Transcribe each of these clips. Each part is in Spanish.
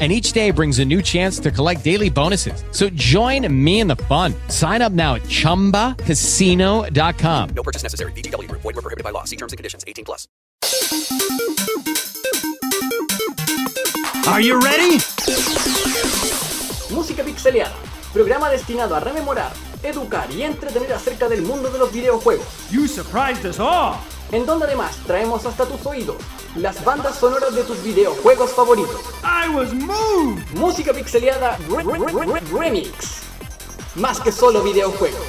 and each day brings a new chance to collect daily bonuses. So join me in the fun. Sign up now at ChumbaCasino.com. No purchase necessary. VGW. Void were prohibited by law. See terms and conditions. 18 plus. Are you ready? Música Pixeleada, programa destinado a rememorar, educar y entretener acerca del mundo de los videojuegos. You surprised us all. En donde además traemos hasta tus oídos las bandas sonoras de tus videojuegos favoritos. I was moved. Música Pixeleada re- re- re- re- Remix. Más que solo videojuegos.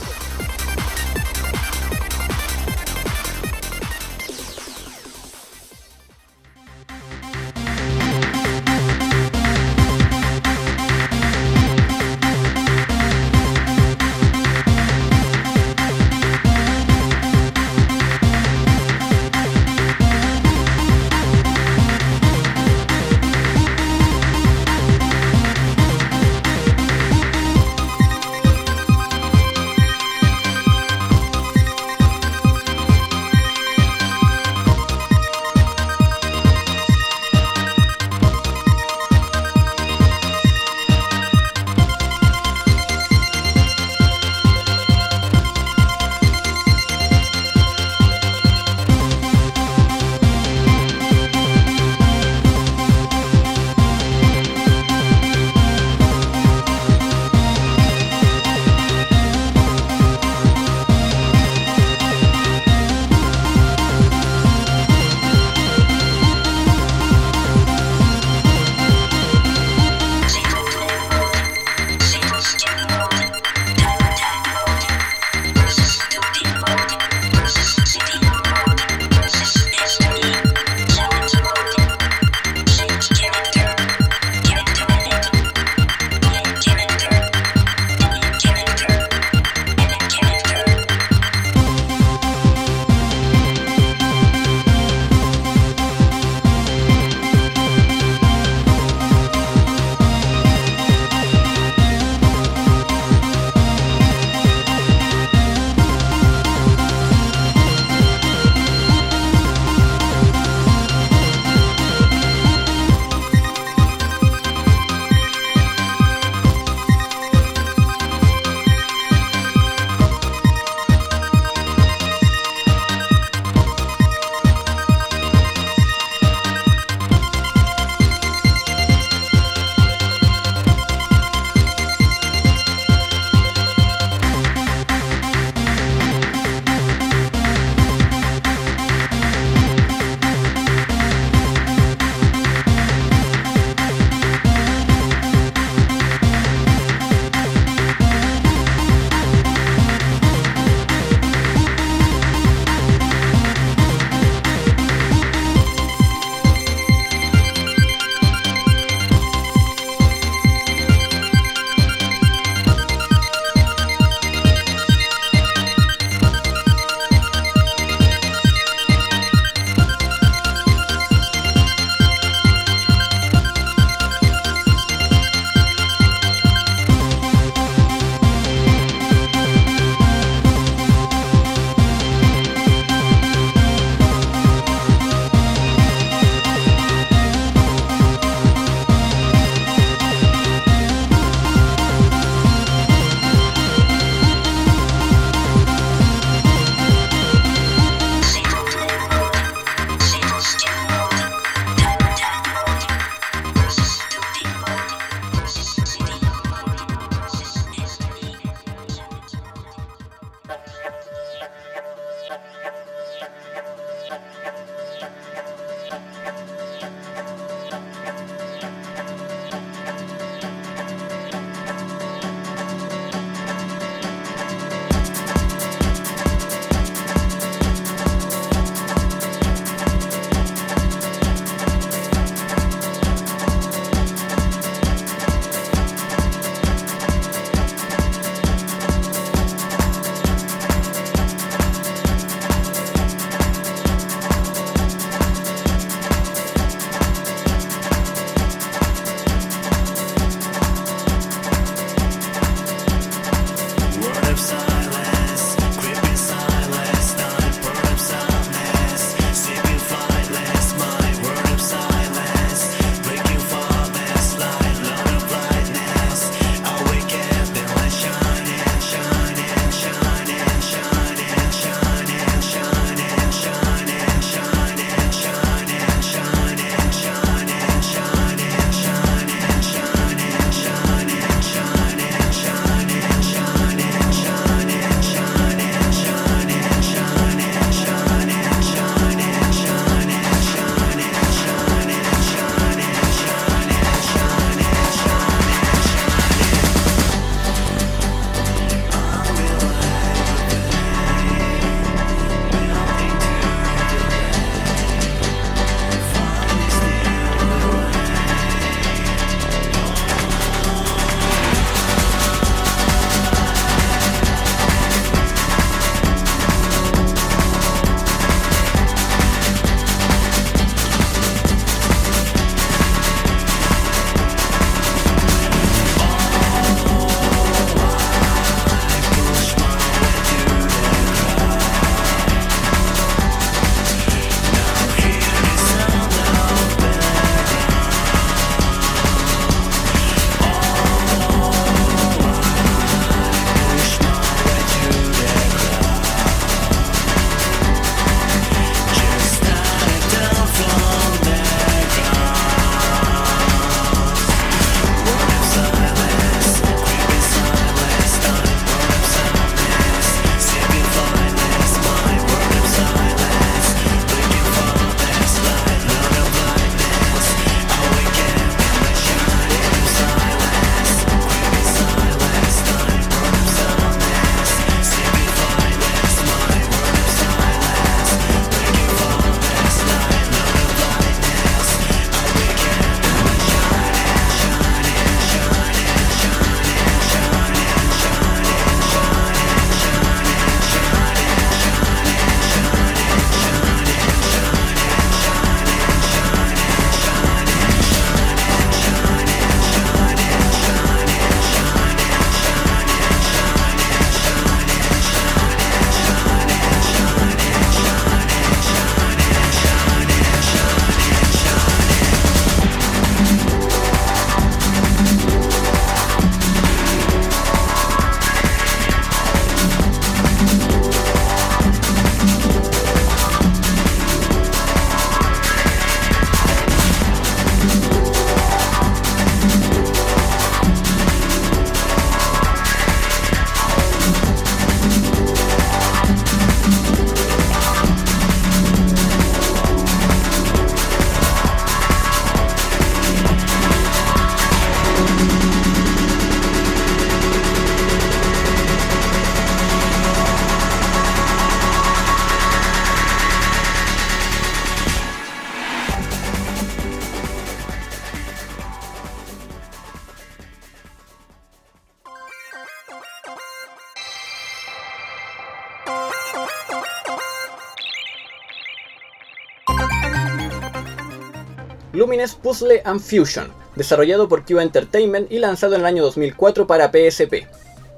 Lumines Puzzle and Fusion, desarrollado por Q Entertainment y lanzado en el año 2004 para PSP,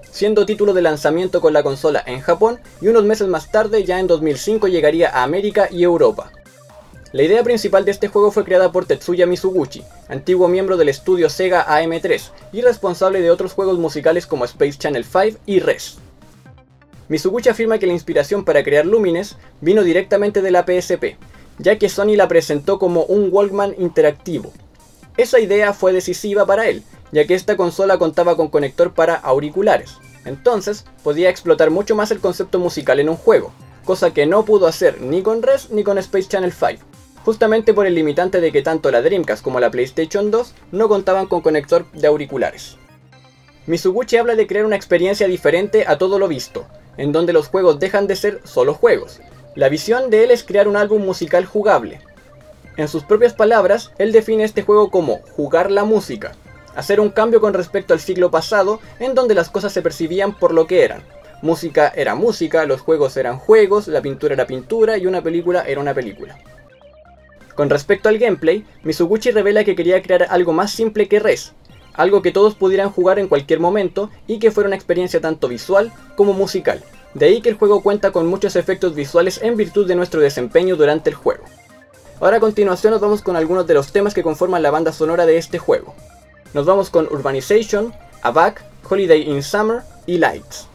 siendo título de lanzamiento con la consola en Japón y unos meses más tarde, ya en 2005, llegaría a América y Europa. La idea principal de este juego fue creada por Tetsuya Mizuguchi, antiguo miembro del estudio Sega AM3 y responsable de otros juegos musicales como Space Channel 5 y Res. Mizuguchi afirma que la inspiración para crear Lumines vino directamente de la PSP, ya que Sony la presentó como un Walkman interactivo. Esa idea fue decisiva para él, ya que esta consola contaba con conector para auriculares, entonces podía explotar mucho más el concepto musical en un juego, cosa que no pudo hacer ni con Res ni con Space Channel 5, justamente por el limitante de que tanto la Dreamcast como la PlayStation 2 no contaban con conector de auriculares. Mizuguchi habla de crear una experiencia diferente a todo lo visto, en donde los juegos dejan de ser solo juegos. La visión de él es crear un álbum musical jugable. En sus propias palabras, él define este juego como jugar la música, hacer un cambio con respecto al siglo pasado, en donde las cosas se percibían por lo que eran. Música era música, los juegos eran juegos, la pintura era pintura y una película era una película. Con respecto al gameplay, Mizuguchi revela que quería crear algo más simple que Res, algo que todos pudieran jugar en cualquier momento y que fuera una experiencia tanto visual como musical. De ahí que el juego cuenta con muchos efectos visuales en virtud de nuestro desempeño durante el juego. Ahora a continuación nos vamos con algunos de los temas que conforman la banda sonora de este juego. Nos vamos con Urbanization, Abac, Holiday in Summer y Lights.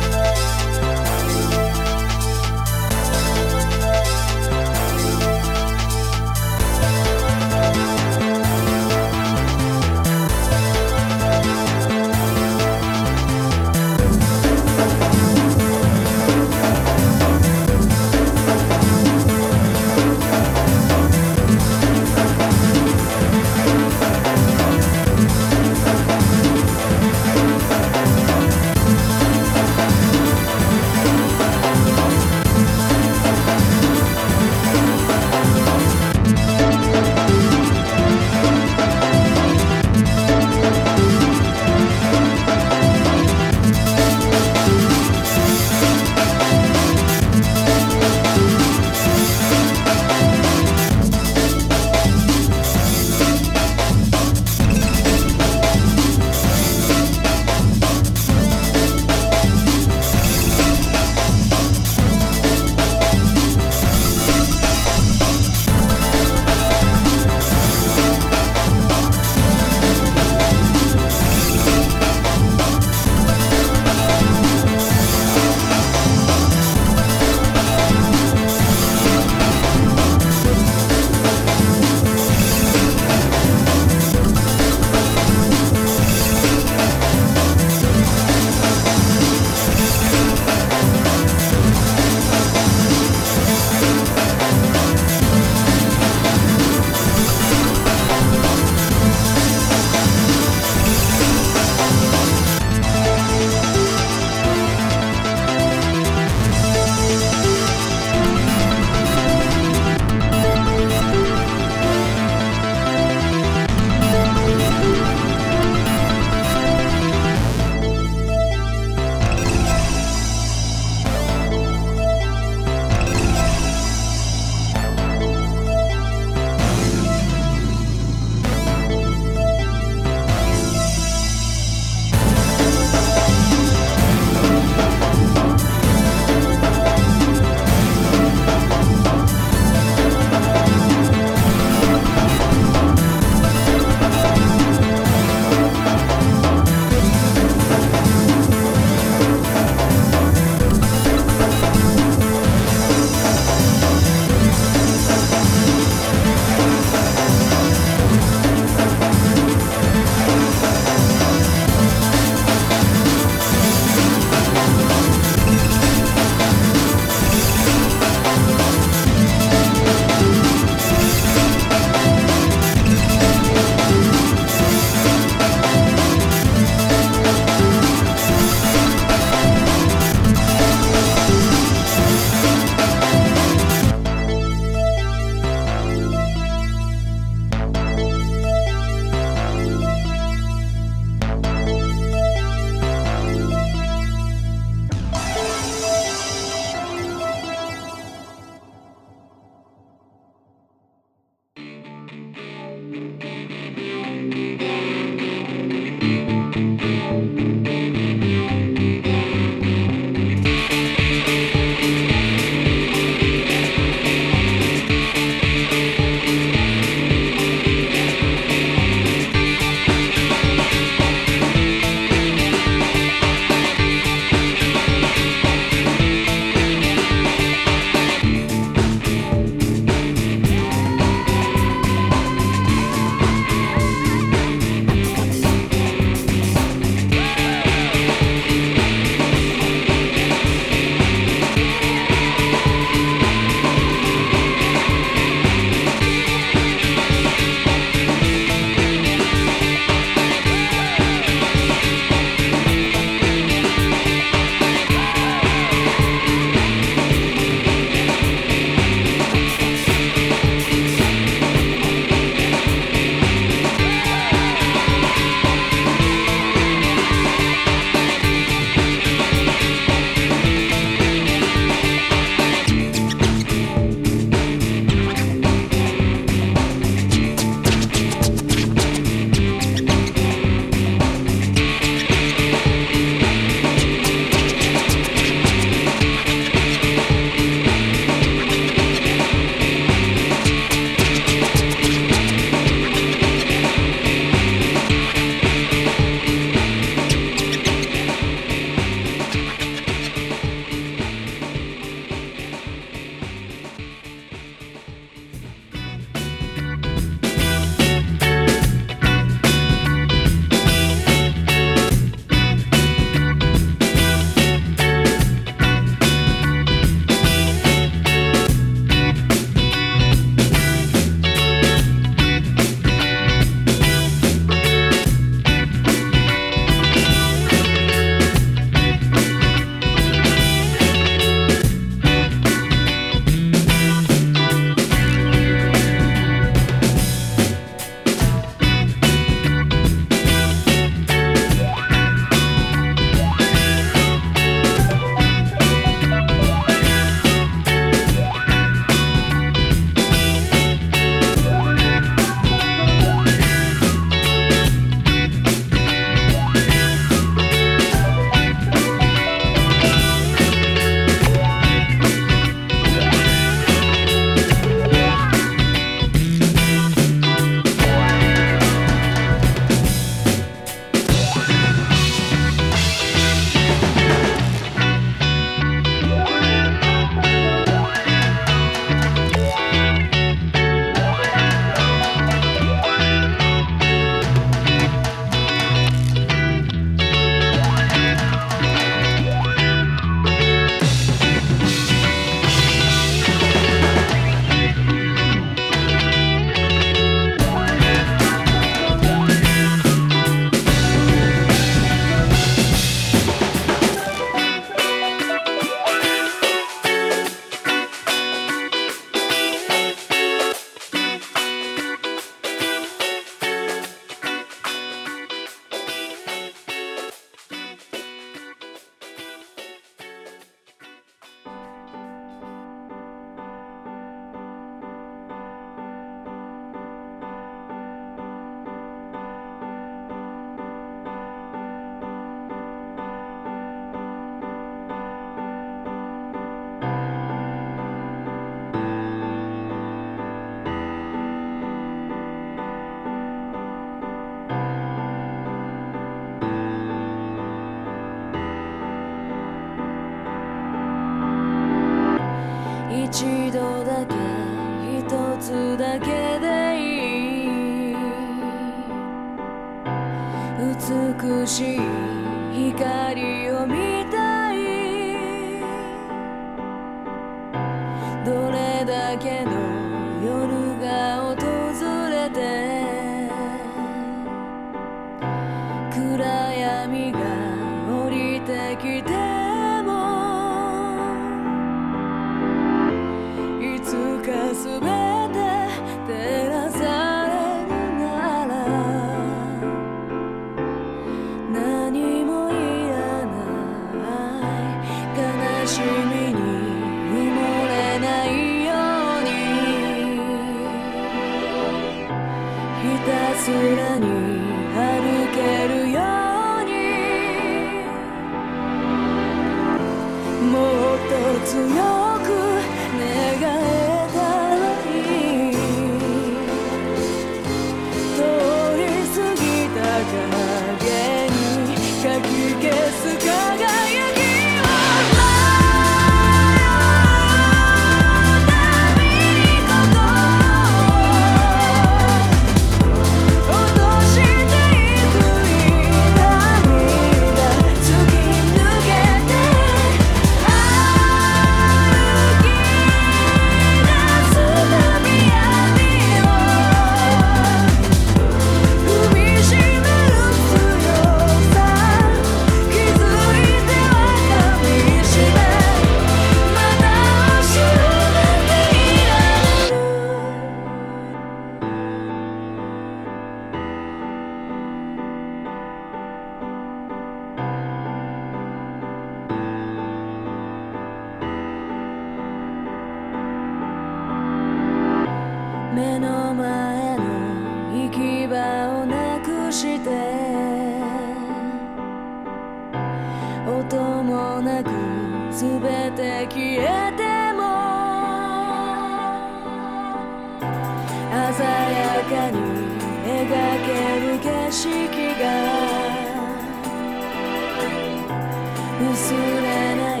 忘れない。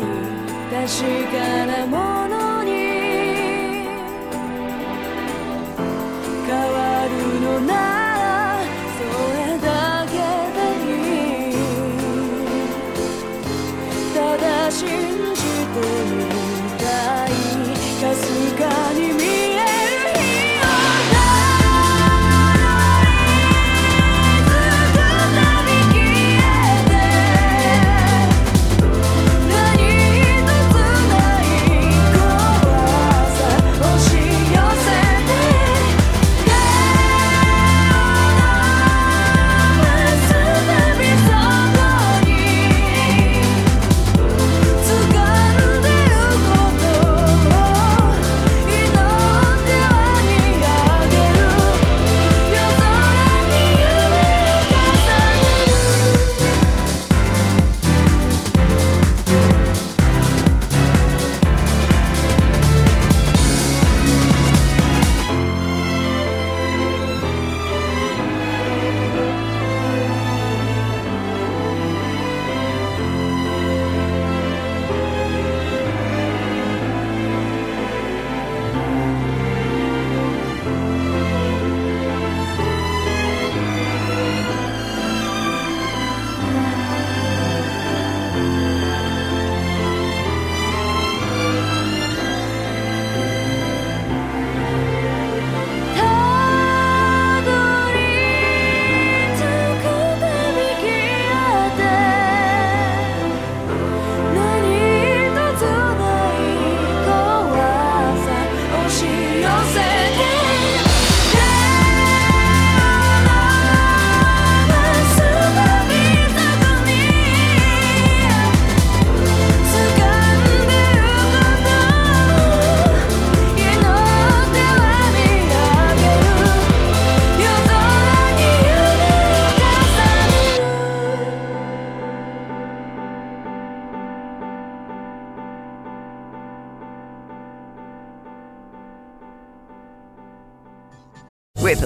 確かなもの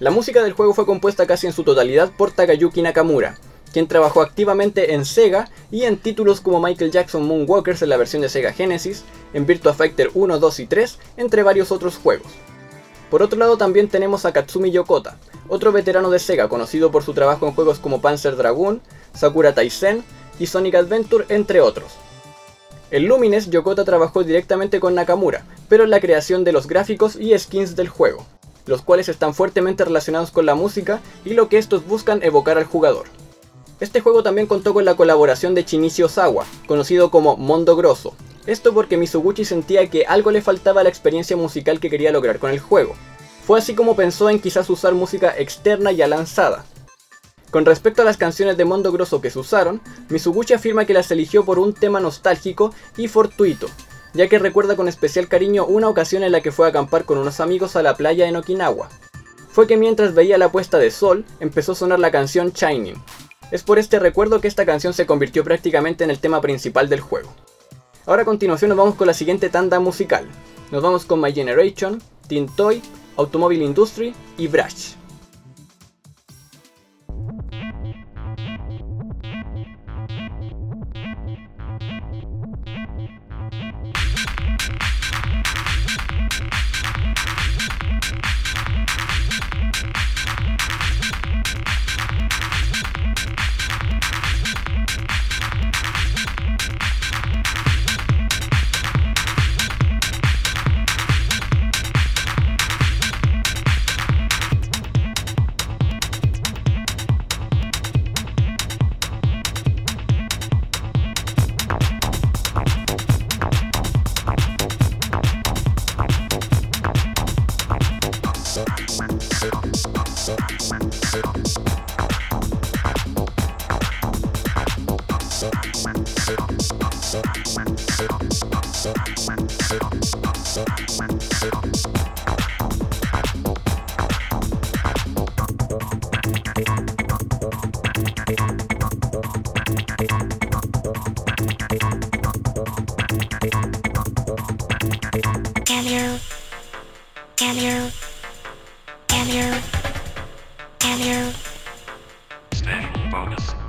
La música del juego fue compuesta casi en su totalidad por Takayuki Nakamura, quien trabajó activamente en Sega y en títulos como Michael Jackson Moonwalkers en la versión de Sega Genesis, en Virtua Fighter 1, 2 y 3, entre varios otros juegos. Por otro lado también tenemos a Katsumi Yokota, otro veterano de Sega conocido por su trabajo en juegos como Panzer Dragoon, Sakura Taisen y Sonic Adventure, entre otros. En Lumines, Yokota trabajó directamente con Nakamura, pero en la creación de los gráficos y skins del juego, los cuales están fuertemente relacionados con la música y lo que estos buscan evocar al jugador. Este juego también contó con la colaboración de Shinichi Osawa, conocido como Mondo Grosso. Esto porque Mizuguchi sentía que algo le faltaba a la experiencia musical que quería lograr con el juego. Fue así como pensó en quizás usar música externa ya lanzada. Con respecto a las canciones de Mondo Grosso que se usaron, Mizuguchi afirma que las eligió por un tema nostálgico y fortuito, ya que recuerda con especial cariño una ocasión en la que fue a acampar con unos amigos a la playa en Okinawa. Fue que mientras veía la puesta de sol, empezó a sonar la canción Shining. Es por este recuerdo que esta canción se convirtió prácticamente en el tema principal del juego. Ahora a continuación nos vamos con la siguiente tanda musical. Nos vamos con My Generation, Teen Toy, Automobile Industry y Brush. Can you? Can you? Can you? Spin bonus.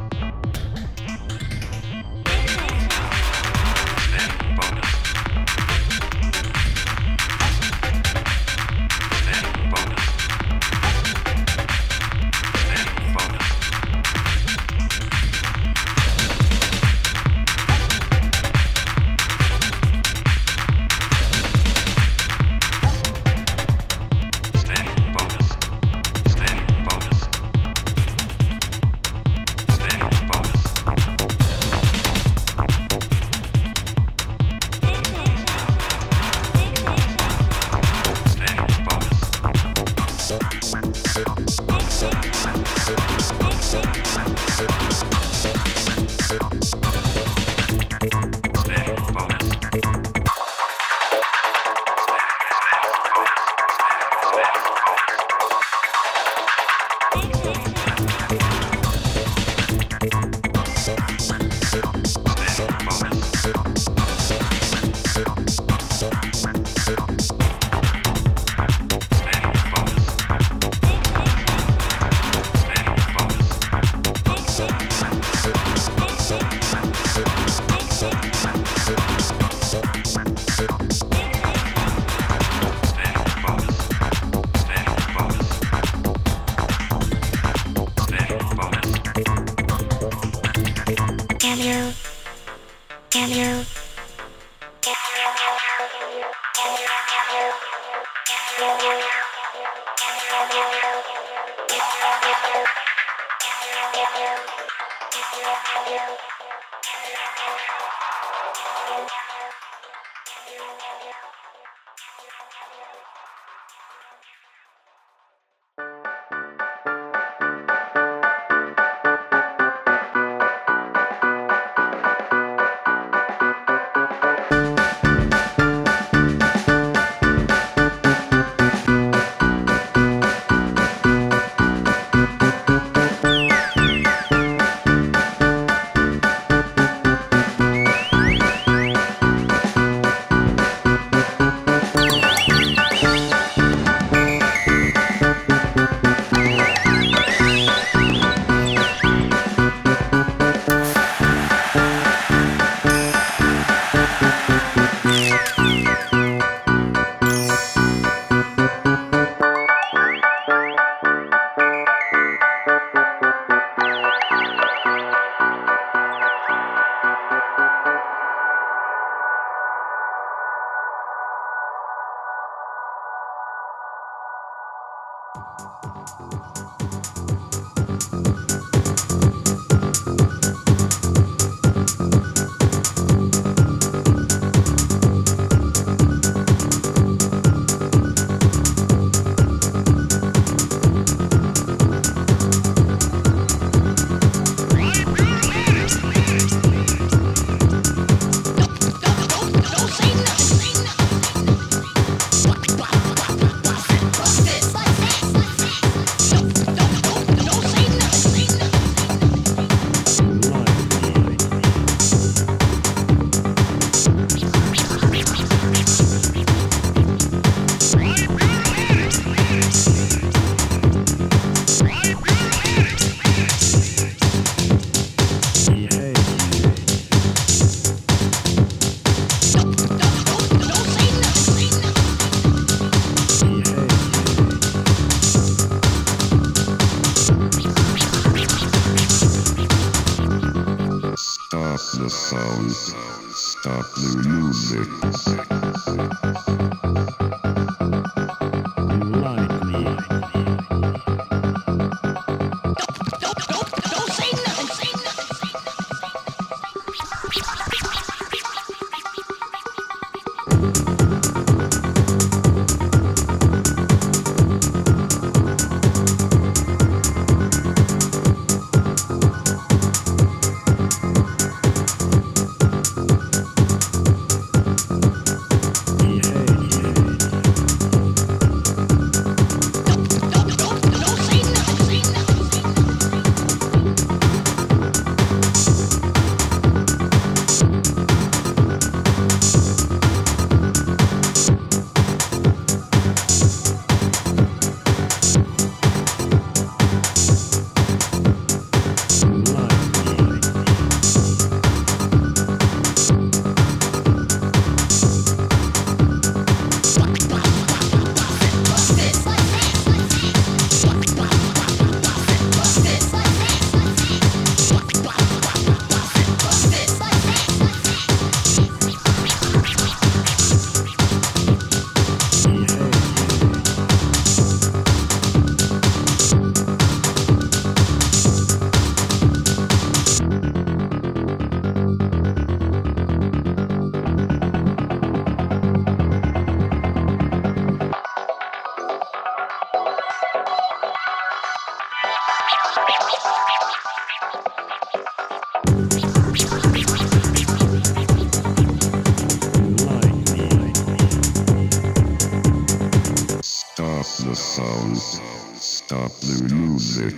Stop the music.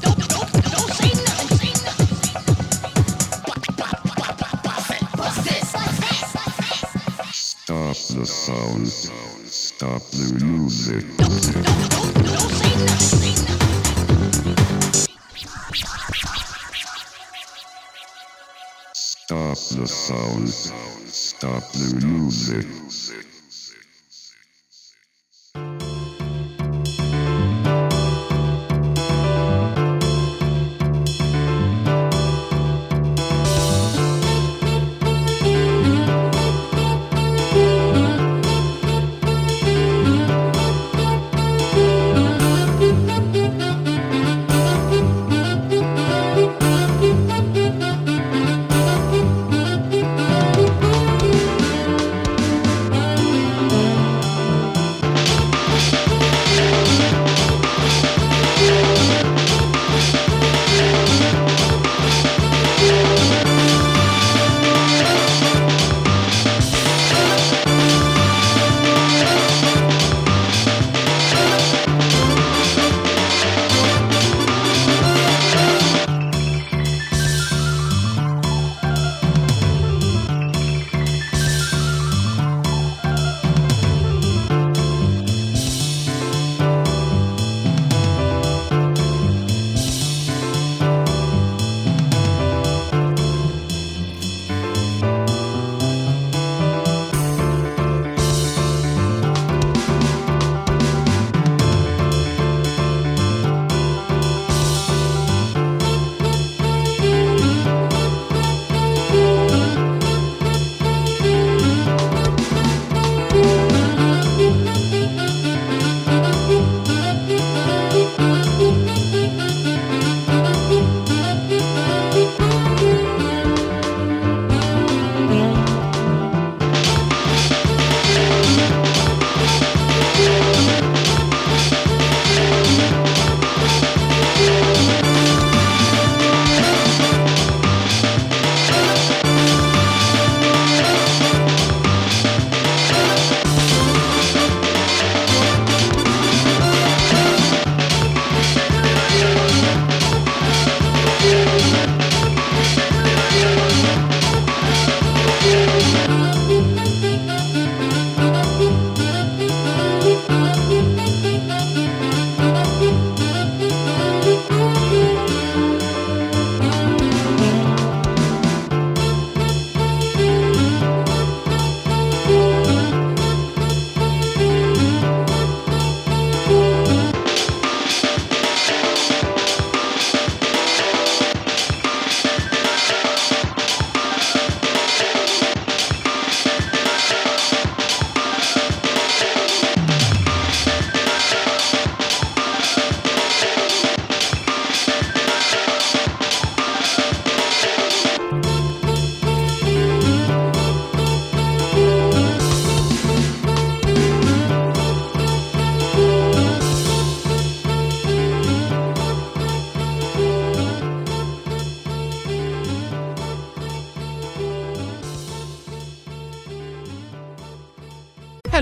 Don't think nothing. Stop the sound. Stop the music. The sound. Stop the music.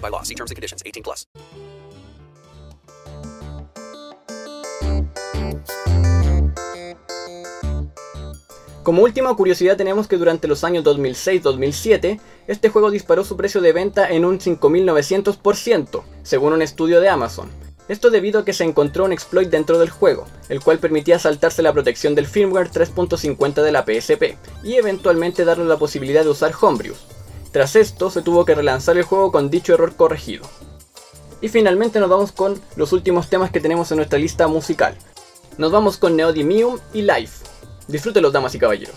By law. See terms and conditions. 18 plus. Como última curiosidad tenemos que durante los años 2006-2007, este juego disparó su precio de venta en un 5900%, según un estudio de Amazon. Esto debido a que se encontró un exploit dentro del juego, el cual permitía saltarse la protección del firmware 3.50 de la PSP, y eventualmente darle la posibilidad de usar Homebrews. Tras esto, se tuvo que relanzar el juego con dicho error corregido. Y finalmente nos vamos con los últimos temas que tenemos en nuestra lista musical. Nos vamos con Neodymium y Life. Disfrútenlos, damas y caballeros.